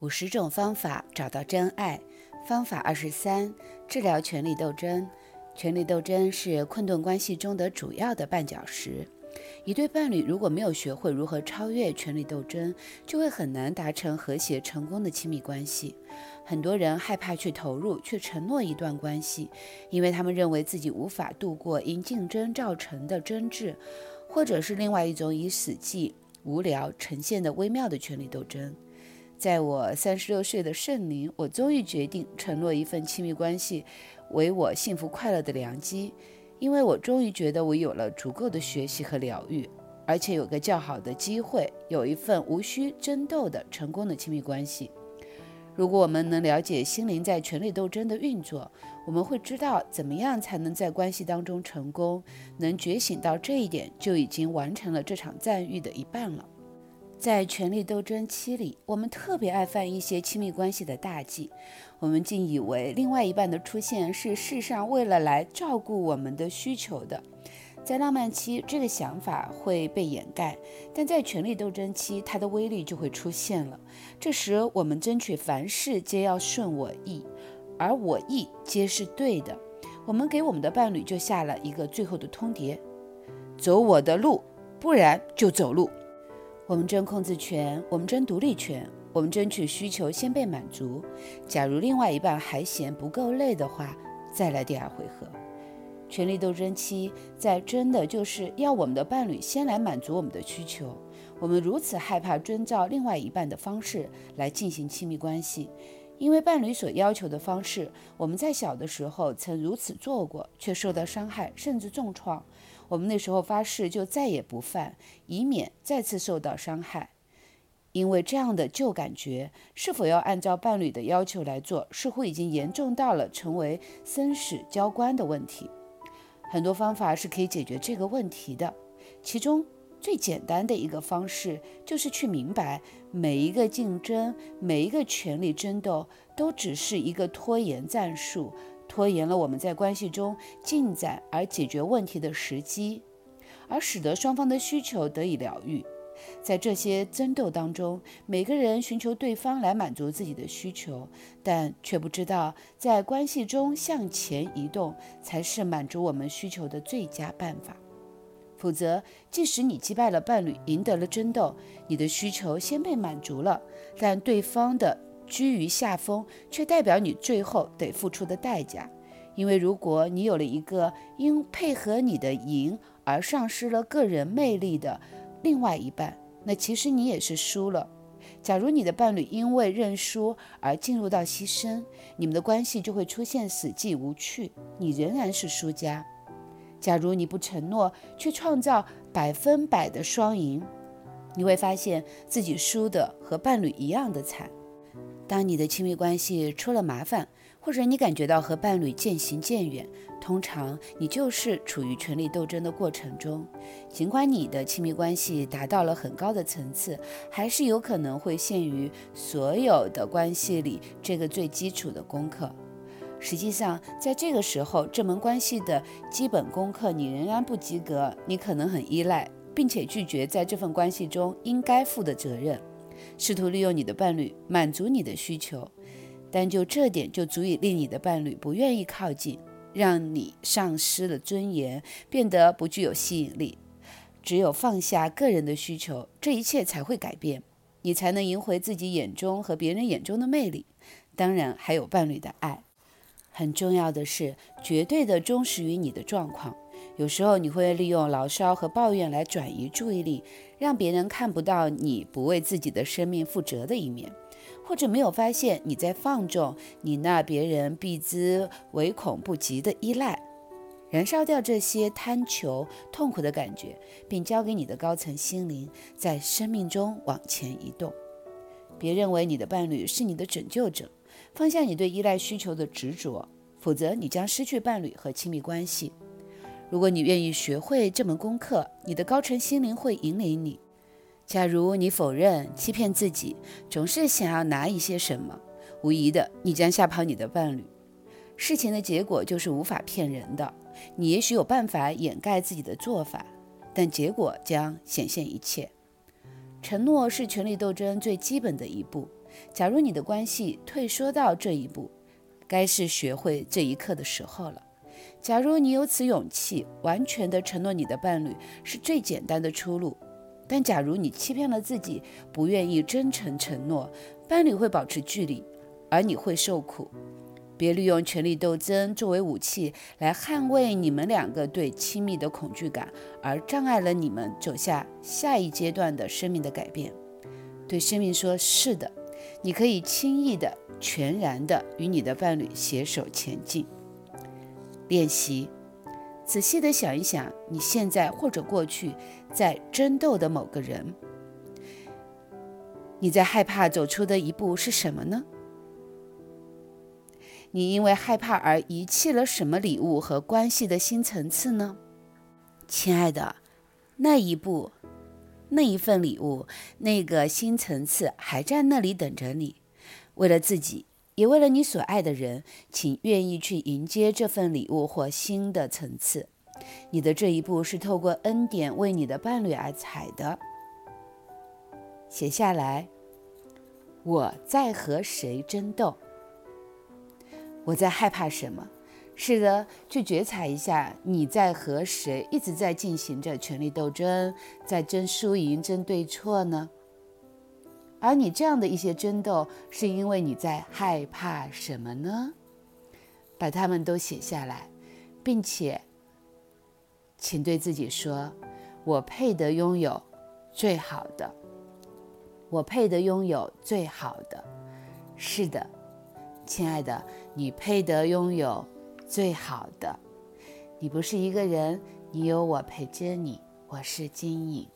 五十种方法找到真爱。方法二十三：治疗权力斗争。权力斗争是困顿关系中的主要的绊脚石。一对伴侣如果没有学会如何超越权力斗争，就会很难达成和谐成功的亲密关系。很多人害怕去投入、去承诺一段关系，因为他们认为自己无法度过因竞争造成的争执，或者是另外一种以死寂、无聊呈现的微妙的权力斗争。在我三十六岁的圣灵，我终于决定承诺一份亲密关系为我幸福快乐的良机，因为我终于觉得我有了足够的学习和疗愈，而且有个较好的机会，有一份无需争斗的成功的亲密关系。如果我们能了解心灵在权力斗争的运作，我们会知道怎么样才能在关系当中成功。能觉醒到这一点，就已经完成了这场战役的一半了。在权力斗争期里，我们特别爱犯一些亲密关系的大忌。我们竟以为另外一半的出现是世上为了来照顾我们的需求的。在浪漫期，这个想法会被掩盖；但在权力斗争期，它的威力就会出现了。这时，我们争取凡事皆要顺我意，而我意皆是对的。我们给我们的伴侣就下了一个最后的通牒：走我的路，不然就走路。我们争控制权，我们争独立权，我们争取需求先被满足。假如另外一半还嫌不够累的话，再来第二回合。权力斗争期，在争的就是要我们的伴侣先来满足我们的需求。我们如此害怕遵照另外一半的方式来进行亲密关系，因为伴侣所要求的方式，我们在小的时候曾如此做过，却受到伤害，甚至重创。我们那时候发誓就再也不犯，以免再次受到伤害。因为这样的旧感觉，是否要按照伴侣的要求来做，似乎已经严重到了成为生死交关的问题。很多方法是可以解决这个问题的，其中最简单的一个方式就是去明白，每一个竞争，每一个权力争斗，都只是一个拖延战术。拖延了我们在关系中进展而解决问题的时机，而使得双方的需求得以疗愈。在这些争斗当中，每个人寻求对方来满足自己的需求，但却不知道在关系中向前移动才是满足我们需求的最佳办法。否则，即使你击败了伴侣，赢得了争斗，你的需求先被满足了，但对方的。居于下风，却代表你最后得付出的代价。因为如果你有了一个因配合你的赢而丧失了个人魅力的另外一半，那其实你也是输了。假如你的伴侣因为认输而进入到牺牲，你们的关系就会出现死寂无趣，你仍然是输家。假如你不承诺，却创造百分百的双赢，你会发现自己输的和伴侣一样的惨。当你的亲密关系出了麻烦，或者你感觉到和伴侣渐行渐远，通常你就是处于权力斗争的过程中。尽管你的亲密关系达到了很高的层次，还是有可能会陷于所有的关系里这个最基础的功课。实际上，在这个时候，这门关系的基本功课你仍然不及格，你可能很依赖，并且拒绝在这份关系中应该负的责任。试图利用你的伴侣满足你的需求，但就这点就足以令你的伴侣不愿意靠近，让你丧失了尊严，变得不具有吸引力。只有放下个人的需求，这一切才会改变，你才能赢回自己眼中和别人眼中的魅力。当然，还有伴侣的爱。很重要的是，绝对的忠实于你的状况。有时候你会利用牢骚和抱怨来转移注意力，让别人看不到你不为自己的生命负责的一面，或者没有发现你在放纵你那别人避之唯恐不及的依赖，燃烧掉这些贪求痛苦的感觉，并交给你的高层心灵，在生命中往前移动。别认为你的伴侣是你的拯救者，放下你对依赖需求的执着，否则你将失去伴侣和亲密关系。如果你愿意学会这门功课，你的高层心灵会引领你。假如你否认、欺骗自己，总是想要拿一些什么，无疑的，你将吓跑你的伴侣。事情的结果就是无法骗人的。你也许有办法掩盖自己的做法，但结果将显现一切。承诺是权力斗争最基本的一步。假如你的关系退缩到这一步，该是学会这一刻的时候了。假如你有此勇气，完全的承诺你的伴侣是最简单的出路。但假如你欺骗了自己，不愿意真诚承诺，伴侣会保持距离，而你会受苦。别利用权力斗争作为武器来捍卫你们两个对亲密的恐惧感，而障碍了你们走下下一阶段的生命的改变。对生命说：“是的，你可以轻易的、全然的与你的伴侣携手前进。”练习，仔细的想一想，你现在或者过去在争斗的某个人，你在害怕走出的一步是什么呢？你因为害怕而遗弃了什么礼物和关系的新层次呢？亲爱的，那一步，那一份礼物，那个新层次还在那里等着你。为了自己，也为了你所爱的人，请愿意去迎接这份礼物或新的层次。你的这一步是透过恩典为你的伴侣而踩的。写下来，我在和谁争斗？我在害怕什么？是的，去觉察一下你在和谁一直在进行着权力斗争，在争输赢、争对错呢？而你这样的一些争斗，是因为你在害怕什么呢？把它们都写下来，并且，请对自己说：“我配得拥有最好的，我配得拥有最好的。”是的。亲爱的，你配得拥有最好的。你不是一个人，你有我陪着你。我是金影。